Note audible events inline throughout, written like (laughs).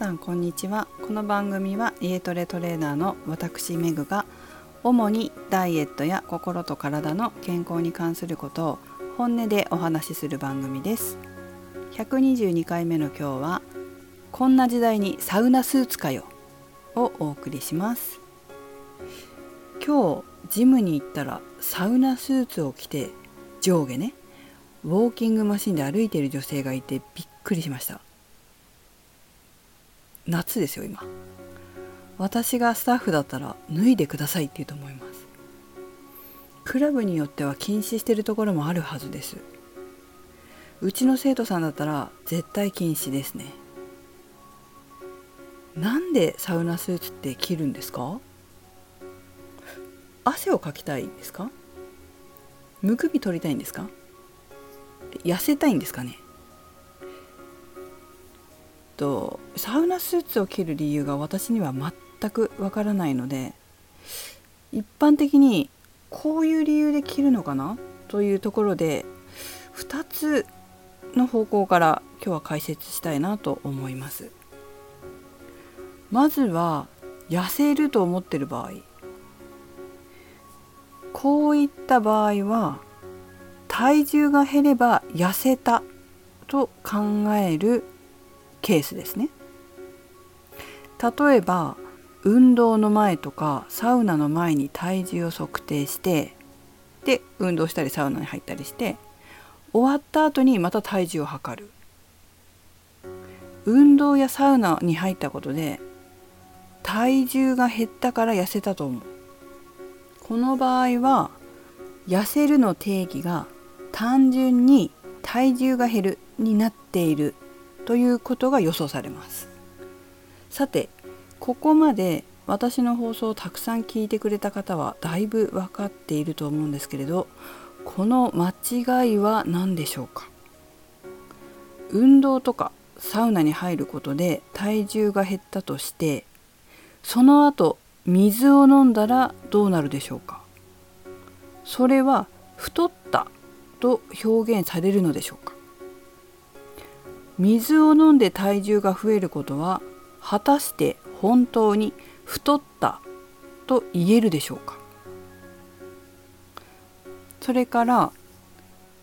さんこんにちは。この番組は家トレトレーナーの私メグが主にダイエットや心と体の健康に関することを本音でお話しする番組です。122回目の今日はこんな時代にサウナスーツかよをお送りします。今日ジムに行ったらサウナスーツを着て上下ねウォーキングマシンで歩いている女性がいてびっくりしました。夏ですよ今。私がスタッフだったら脱いでくださいって言うと思います。クラブによっては禁止してるところもあるはずです。うちの生徒さんだったら絶対禁止ですね。なんでサウナスーツって着るんですか？汗をかきたいんですか？むくみ取りたいんですか？痩せたいんですかね？とサウナスーツを着る理由が私には全くわからないので一般的にこういう理由で着るのかな？というところで2つの方向から今日は解説したいなと思います。まずは痩せると思ってる場合。こういった場合は体重が減れば痩せたと考えるケースですね。例えば運動の前とかサウナの前に体重を測定してで運動したりサウナに入ったりして終わった後にまた体重を測る。運動やサウナに入ったことで体重が減ったから痩せたと思う。この場合は痩せるの定義が単純に体重が減るになっているということが予想されます。さてここまで私の放送をたくさん聞いてくれた方はだいぶ分かっていると思うんですけれどこの間違いは何でしょうか？運動とかサウナに入ることで体重が減ったとしてその後水を飲んだらどうなるでしょうか？それは太ったと表現されるのでしょうか？水を飲んで体重が増えることは果たして本当に太ったと言えるでしょうか？それから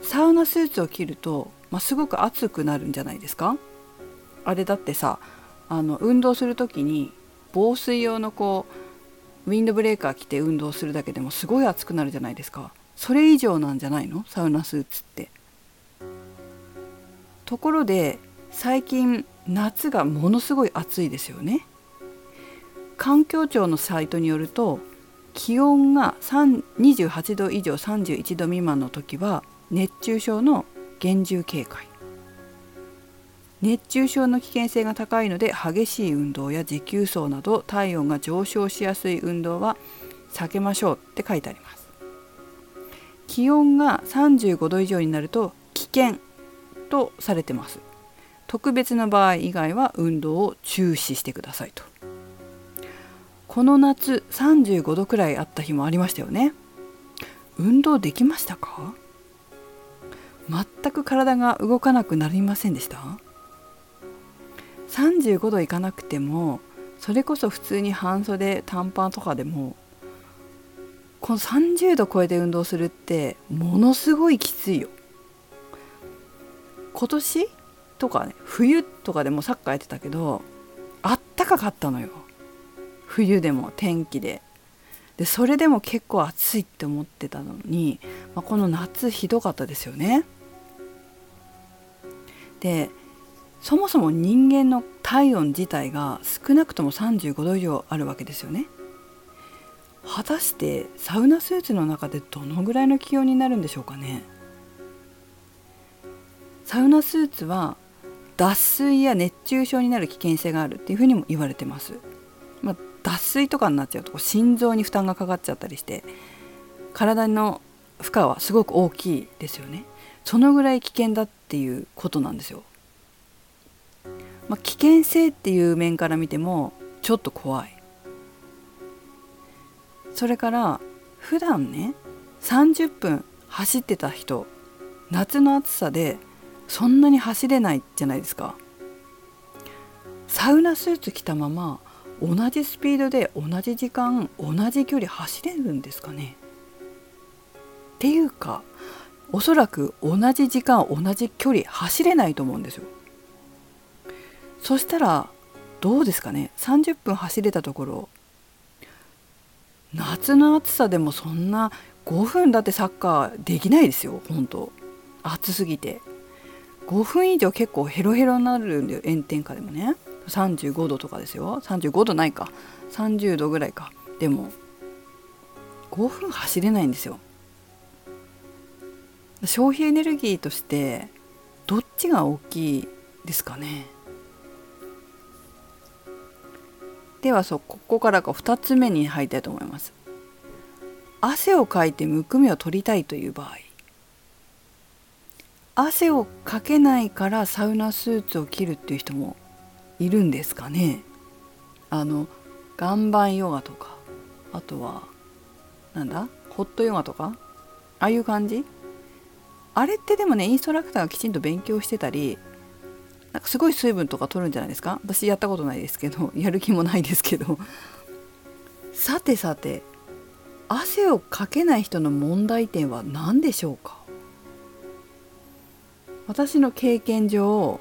サウナスーツを着ると、まあ、すごく暑くなるんじゃないですか？あれだってさあの運動する時に防水用のこうウィンドブレーカー着て運動するだけでもすごい暑くなるじゃないですか。それ以上なんじゃないの？サウナスーツって。ところで最近夏がものすごい暑いですよね。環境庁のサイトによると気温が28度以上31度未満の時は熱中症の厳重警戒。熱中症の危険性が高いので激しい運動や持久走など体温が上昇しやすい運動は避けましょうって書いてあります。気温が35度以上になると危険とされてます。特別な場合以外は運動を中止してくださいと。この夏35度くらいあった日もありましたよね。運動できましたか？全く体が動かなくなりませんでした？35度いかなくてもそれこそ普通に半袖短パンとかでもこの30度超えて運動するってものすごいきついよ。今年とかね冬とかでもサッカーやってたけどあったかかったのよ。冬でも天気で。でそれでも結構暑いって思ってたのに、まあ、この夏ひどかったですよね。でそもそも人間の体温自体が少なくとも35度以上あるわけですよね。果たしてサウナスーツの中でどのぐらいの気温になるんでしょうかね。サウナスーツは脱水や熱中症になる危険性があるっていうふうにも言われてます、まあ、脱水とかになっちゃうと心臓に負担がかかっちゃったりして体の負荷はすごく大きいですよね。そのぐらい危険だっていうことなんですよ、まあ、危険性っていう面から見てもちょっと怖い。それから普段ね30分走ってた人夏の暑さでそんなに走れないじゃないですか。サウナスーツ着たまま同じスピードで同じ時間同じ距離走れるんですかね。っていうかおそらく同じ時間同じ距離走れないと思うんですよ。そしたらどうですかね。30分走れたところ夏の暑さでもそんな5分だってサッカーできないですよ本当。暑すぎて。5分以上結構ヘロヘロになるんだよ炎天下でもね。35度とかですよ。35度ないか。30度ぐらいか。でも5分走れないんですよ。消費エネルギーとしてどっちが大きいですかね。ではそうここからが2つ目に入りたいと思います。汗をかいてむくみを取りたいという場合。汗をかけないからサウナスーツを着るっていう人もいるんですかね。あの岩盤ヨガとかあとはなんだホットヨガとかああいう感じ？あれってでもねインストラクターがきちんと勉強してたりなんかすごい水分とか取るんじゃないですか？私やったことないですけど (laughs) やる気もないですけど。さてさて汗をかけない人の問題点は何でしょうか？私の経験上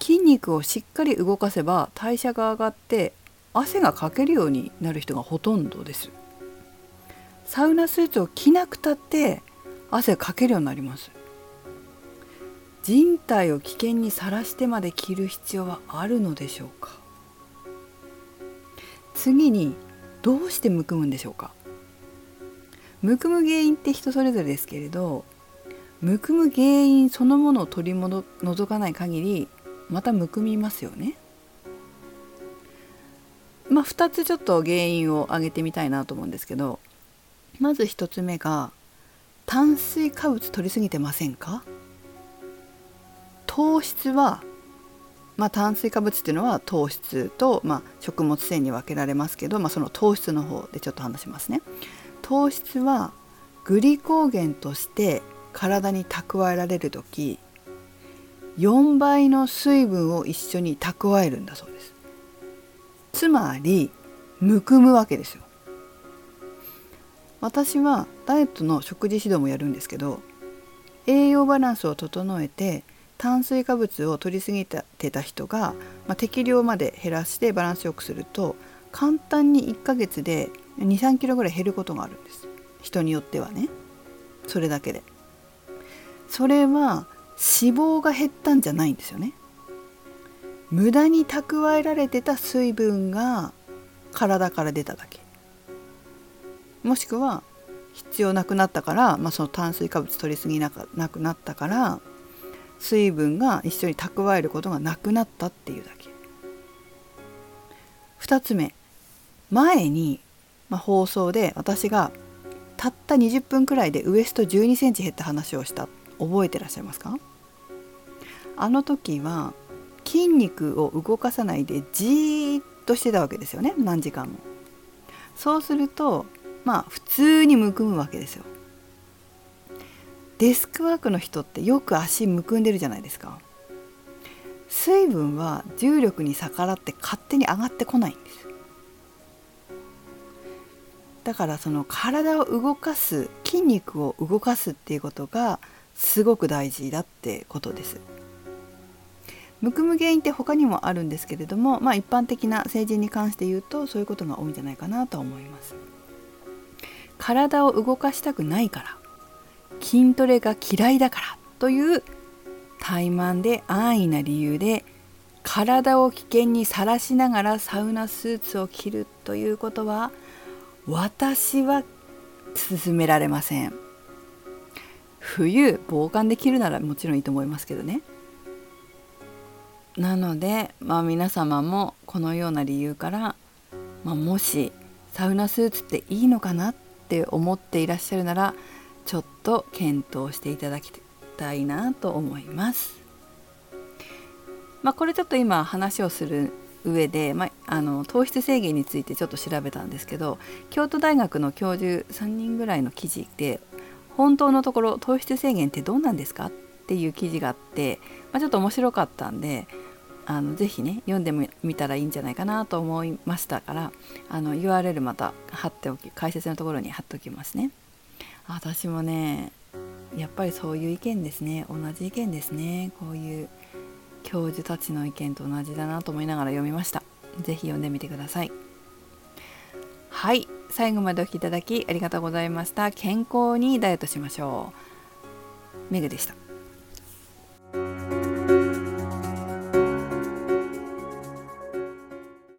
筋肉をしっかり動かせば代謝が上がって汗がかけるようになる人がほとんどです。サウナスーツを着なくたって汗かけるようになります。人体を危険にさらしてまで着る必要はあるのでしょうか。次にどうしてむくむんでしょうか。むくむ原因って人それぞれですけれどむくむ原因そのものを取り除かない限りまたむくみますよね。まあ、2つちょっと原因を挙げてみたいなと思うんですけどまず1つ目が炭水化物取りすぎてませんか？糖質は、まあ、炭水化物っていうのは糖質と、まあ、食物繊維に分けられますけど、まあ、その糖質の方でちょっと話しますね。糖質はグリコーゲンとして体に蓄えられる時4倍の水分を一緒に蓄えるんだそうです。つまりむくむわけですよ。私はダイエットの食事指導もやるんですけど栄養バランスを整えて炭水化物を取りすぎてた人が、まあ、適量まで減らしてバランスよくすると簡単に1ヶ月で23キロぐらい減ることがあるんです。人によってはね。それだけで。それは脂肪が減ったんじゃないんですよね。無駄に蓄えられてた水分が体から出ただけ。もしくは必要なくなったから、まあ、その炭水化物取りすぎななくなったから水分が一緒に蓄えることがなくなったっていうだけ。2つ目。前に、まあ、放送で私がたった20分くらいでウエスト1 2センチ減った話をした。覚えてらっしゃいますか？あの時は筋肉を動かさないでじーっとしてたわけですよね何時間も。そうするとまあ普通にむくむわけですよ。デスクワークの人ってよく足むくんでるじゃないですか。水分は重力に逆らって勝手に上がってこないんです。だからその体を動かす筋肉を動かすっていうことがすごく大事だってことです。むくむ原因って他にもあるんですけれども、まあ、一般的な成人に関して言うとそういうことが多いんじゃないかなと思います。体を動かしたくないから筋トレが嫌いだからという怠慢で安易な理由で体を危険にさらしながらサウナスーツを着るということは私は勧められません冬防寒できるならもちろんいいと思いますけどねなので、まあ、皆様もこのような理由から、まあ、もしサウナスーツっていいのかなって思っていらっしゃるならちょっと検討していただきたいなと思います。まあ、これちょっと今話をする上で、まあ、あの糖質制限についてちょっと調べたんですけど京都大学の教授3人ぐらいの記事で本当のところ糖質制限ってどうなんですか？っていう記事があって、まあ、ちょっと面白かったんであのぜひね読んでみたらいいんじゃないかなと思いましたからあの URL また貼っておき解説のところに貼っておきますね。私もねやっぱりそういう意見ですね。同じ意見ですね。こういう教授たちの意見と同じだなと思いながら読みました。是非読んでみてください。はい。最後までお聴きいただきありがとうございました。健康にダイエットしましょう。メグでした。